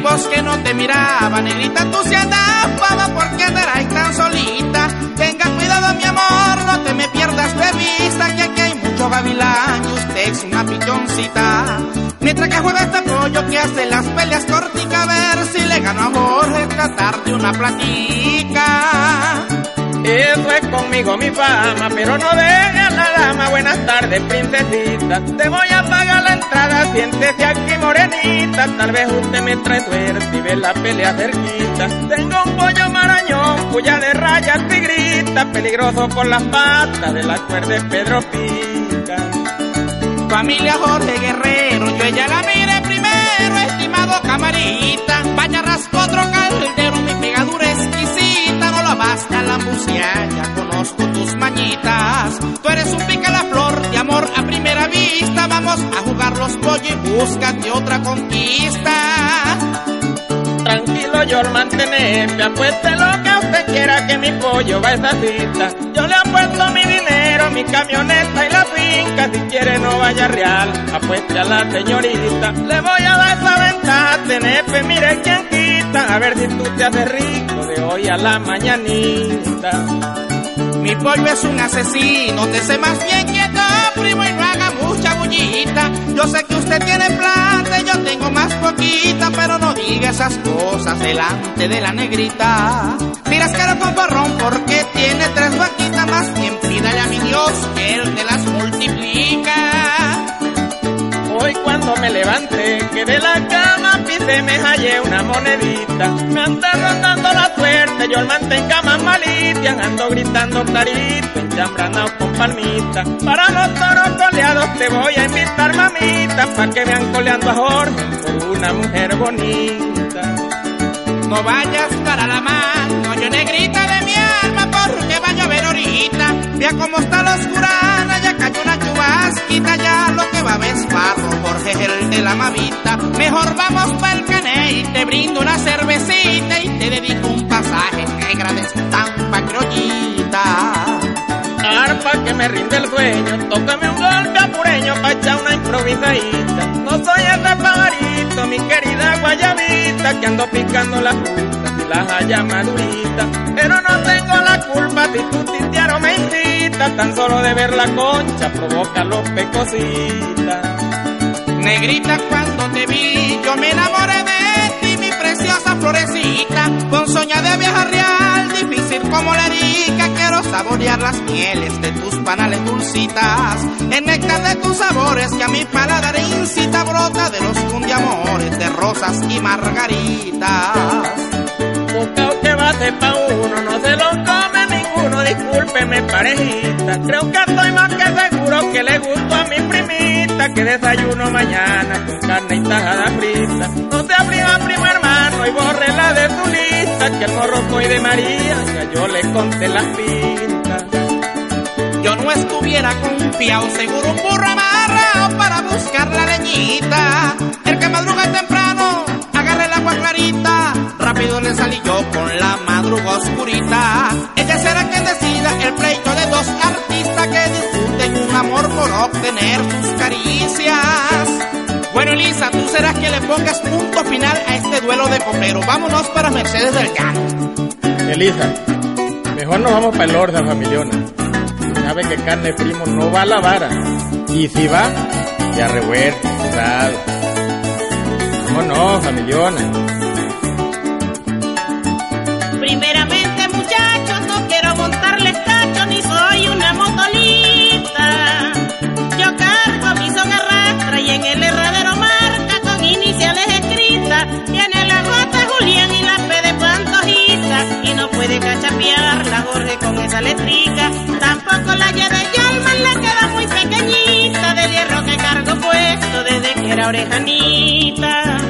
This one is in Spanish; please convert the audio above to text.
Tiempos que no te miraba, negrita, tú se andaba, ¿por qué andarás tan solita? Tenga cuidado, mi amor, no te me pierdas de vista, que aquí hay mucho gavilán y usted es una pichoncita. Mientras que juega este pollo que hace las peleas corticas, a ver si le gano a Jorge, tratarte una platica. Eso es conmigo mi fama, pero no dejes a la dama. Buenas tardes, princesita. Te voy a pagar la entrada, siéntese aquí morenita. Tal vez usted me trae suerte y ve la pelea cerquita. Tengo un pollo marañón, cuya de rayas tigrita, peligroso por las patas de la cuerda de Pedro Pica. Familia Jorge Guerrero, yo ella la mire primero, estimado camarita. Vaya rasco otro caldero, mi pegadura exquisita, no la basta la ya eres un pica la flor de amor a primera vista, vamos a jugar los pollos y búscate otra conquista. Tranquilo, yo mantenerme, apueste lo que usted quiera que mi pollo va a esa cita. Yo le apuesto mi dinero, mi camioneta y la finca. Si quiere no vaya real, apueste a la señorita. Le voy a dar esa ventaja, tenepe, mire quién quita. A ver si tú te haces rico de hoy a la mañanita. Mi pollo es un asesino, te sé más bien quieto, primo, y no haga mucha bullita. Yo sé que usted tiene plata y yo tengo más poquita, pero no diga esas cosas delante de la negrita. Mira, es caro con porque tiene tres vaquitas, más bien pídale a mi Dios que él te las multiplica. Hoy cuando me levanté, que de la cama me hallé una monedita. Me anda rondando la suerte, yo el mantenga más malita, ando gritando clarito, enchambranao con palmita. Para los toros coleados te voy a invitar, mamita, pa' que vean coleando a Jorge por una mujer bonita. No vayas para la mano, yo negrita de mi alma, porque vaya a ver ahorita. Vea cómo está la oscurana, chubasquita, ya lo que va a ver es barro, Jorge es el de la mamita. Mejor vamos para el cané y te brindo una cervecita y te dedico un pasaje negra de estampa criollita. Arpa que me rinde el sueño, tócame un golpe apureño pa' echar una improvisadita. No soy ese pajarito, mi querida guayabita, que ando picando las frutas haya maduritas. Pero no tengo la culpa si tu titiaro me tan solo de ver la concha provoca los pecositas. Negrita, cuando te vi, yo me enamoré de ti, mi preciosa florecita. Con soña de vieja real, difícil como la erica, quiero saborear las mieles de tus panales dulcitas. El néctar de tus sabores que a mi paladar incita, brota de los cundiamores de rosas y margaritas. Parejita. Creo que estoy más que seguro que le gustó a mi primita, que desayuno mañana con carne y tajada frita. No se abriga primo hermano y bórrela de tu lista, que el morroco de María, ya yo le conté las pintas. Yo no estuviera confiado, seguro un burro amarrado para buscar la leñita. El que madruga temprano, agarre el agua clarita. Rápido le salí yo con la pongas punto final a este duelo de copero. Vámonos para Mercedes del Llano. Elisa, mejor nos vamos para el orden, familiona. Sabe que carne primo no va a la vara. Y si va, ya revuelto, sabe. Vámonos, familiona. Primeramente, Tampoco la llave de Yalman le queda muy pequeñita del hierro que cargo puesto desde que era orejanita.